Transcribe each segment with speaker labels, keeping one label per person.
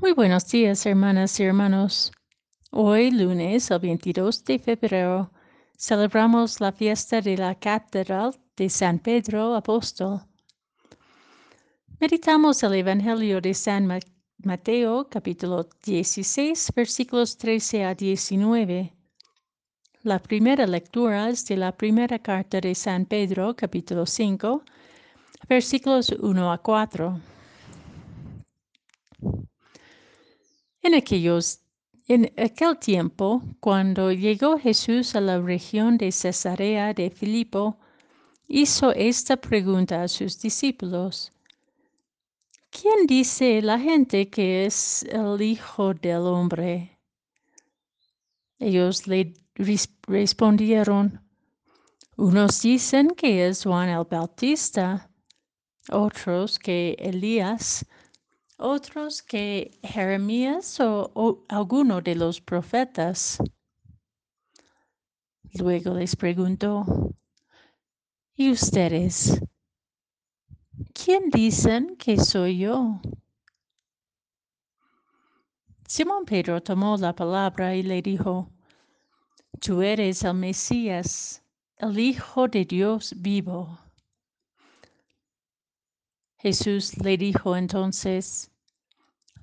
Speaker 1: Muy buenos días, hermanas y hermanos. Hoy, lunes, el 22 de febrero, celebramos la fiesta de la Catedral de San Pedro Apóstol. Meditamos el Evangelio de San Mateo, capítulo 16, versículos 13 a 19. La primera lectura es de la primera carta de San Pedro, capítulo 5, versículos 1 a 4. En aquellos en aquel tiempo, cuando llegó Jesús a la región de Cesarea de Filipo, hizo esta pregunta a sus discípulos. ¿Quién dice la gente que es el Hijo del Hombre? Ellos le respondieron, unos dicen que es Juan el Bautista, otros que Elías, otros que Jeremías o, alguno de los profetas. Luego les preguntó, ¿y ustedes? ¿Quién dicen que soy yo? Simón Pedro tomó la palabra y le dijo, Tú eres el Mesías, el Hijo de Dios vivo. Jesús le dijo entonces,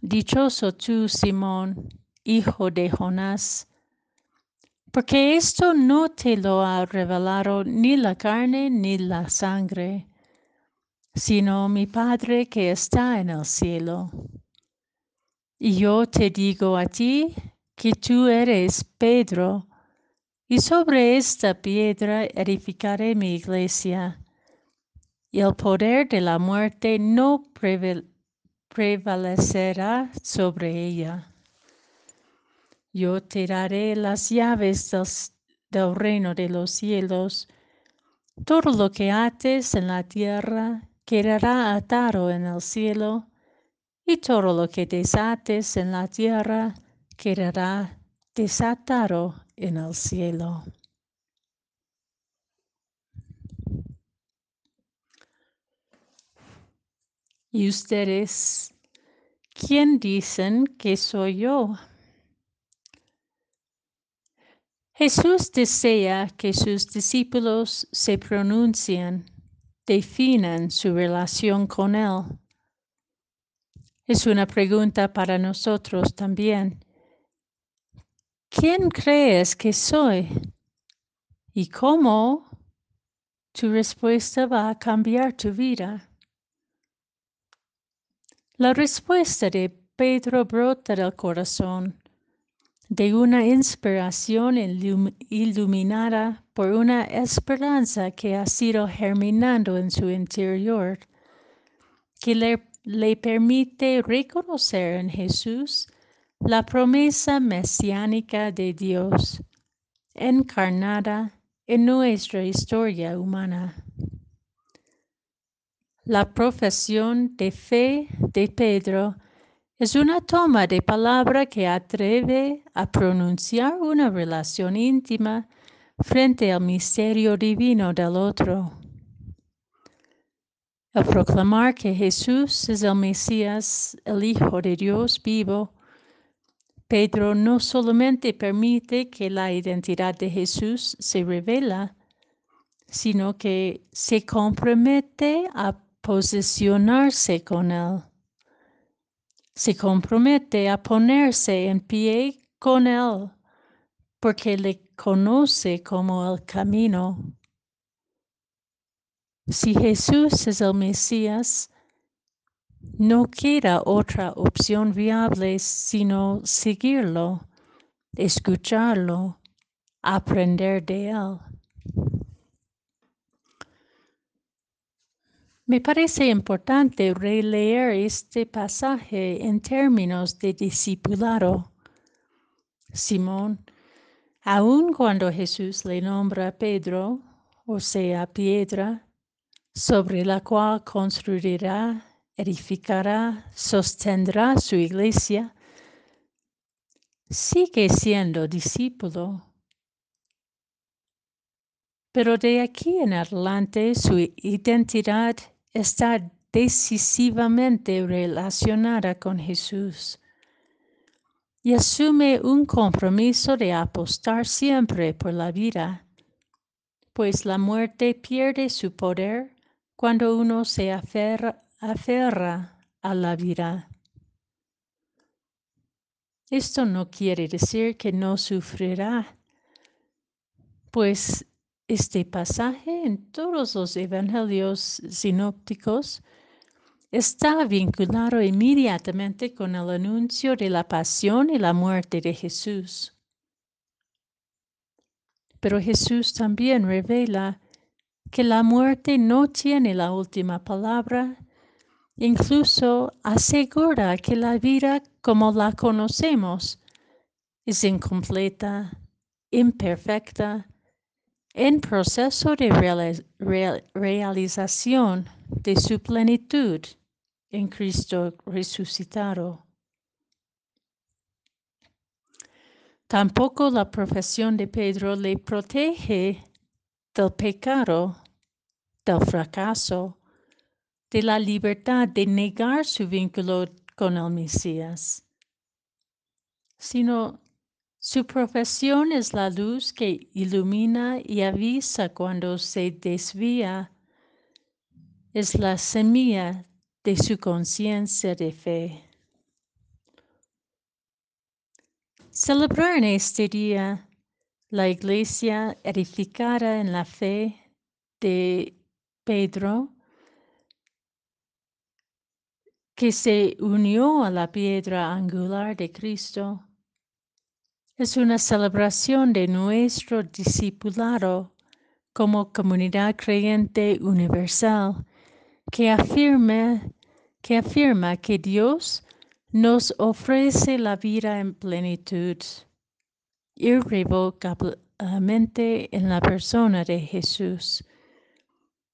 Speaker 1: Dichoso tú, Simón, hijo de Jonás, porque esto no te lo ha revelado ni la carne ni la sangre, sino mi Padre que está en el cielo. Y yo te digo a ti que tú eres Pedro, y sobre esta piedra edificaré mi iglesia y el poder de la muerte no prevalecerá sobre ella. Yo te daré las llaves del, reino de los cielos. Todo lo que ates en la tierra quedará atado en el cielo, y todo lo que desates en la tierra quedará desatado en el cielo. ¿Y ustedes quién dicen que soy yo? Jesús desea que sus discípulos se pronuncien, definan su relación con Él. Es una pregunta para nosotros también. ¿Quién crees que soy? ¿Y cómo? Tu respuesta va a cambiar tu vida. La respuesta de Pedro brota del corazón, de una inspiración iluminada por una esperanza que ha sido germinando en su interior, que le, le permite reconocer en Jesús la promesa mesiánica de Dios, encarnada en nuestra historia humana. La profesión de fe de Pedro es una toma de palabra que atreve a pronunciar una relación íntima frente al misterio divino del otro. Al proclamar que Jesús es el Mesías, el Hijo de Dios vivo, Pedro no solamente permite que la identidad de Jesús se revela, sino que se compromete a posicionarse con Él. Se compromete a ponerse en pie con Él porque le conoce como el camino. Si Jesús es el Mesías, no queda otra opción viable sino seguirlo, escucharlo, aprender de Él. Me parece importante releer este pasaje en términos de discipulado. Simón, aun cuando Jesús le nombra Pedro, o sea, piedra, sobre la cual construirá, edificará, sostendrá su iglesia, sigue siendo discípulo. Pero de aquí en adelante su identidad está decisivamente relacionada con Jesús. y asume un compromiso de apostar siempre por la vida, pues la muerte pierde su poder cuando uno se aferra, a la vida. Esto no quiere decir que no sufrirá, pues este pasaje en todos los evangelios sinópticos está vinculado inmediatamente con el anuncio de la pasión y la muerte de Jesús. Pero Jesús también revela que la muerte no tiene la última palabra, incluso asegura que la vida como la conocemos es incompleta, imperfecta, en proceso de realización de su plenitud en Cristo resucitado. Tampoco la profesión de Pedro le protege del pecado, del fracaso, de la libertad de negar su vínculo con el Mesías, sino su profesión es la luz que ilumina y avisa cuando se desvía, es la semilla de su conciencia de fe. Celebrar en este día la iglesia edificada en la fe de Pedro, que se unió a la piedra angular de Cristo, es una celebración de nuestro discipulado como comunidad creyente universal que afirma que afirma que Dios nos ofrece la vida en plenitud, irrevocablemente en la persona de Jesús,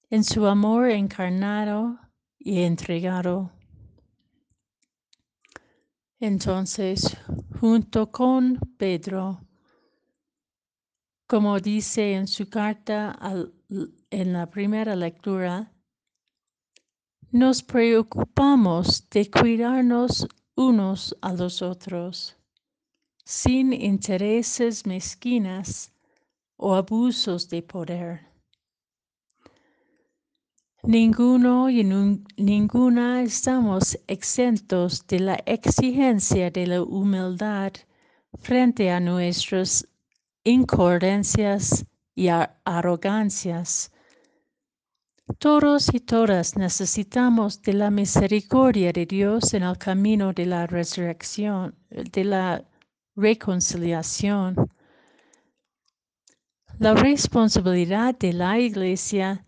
Speaker 1: en su amor encarnado y entregado. Entonces, junto con Pedro, como dice en su carta en la primera lectura, nos preocupamos de cuidarnos unos a los otros, sin intereses mezquinas o abusos de poder. Ninguno y ninguna estamos exentos de la exigencia de la humildad frente a nuestras incoherencias y arrogancias todos y todas necesitamos de la misericordia de Dios en el camino de la resurrección, de la reconciliación. La responsabilidad de la Iglesia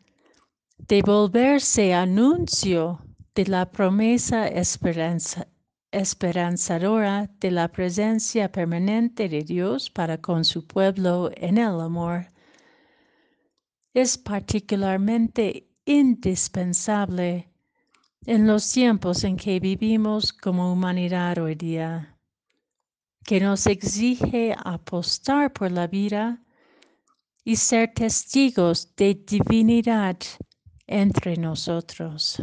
Speaker 1: de volverse anuncio de la promesa esperanzadora de la presencia permanente de Dios para con su pueblo en el amor. Es particularmente indispensable en los tiempos en que vivimos como humanidad hoy día, que nos exige apostar por la vida y ser testigos de divinidad entre nosotros.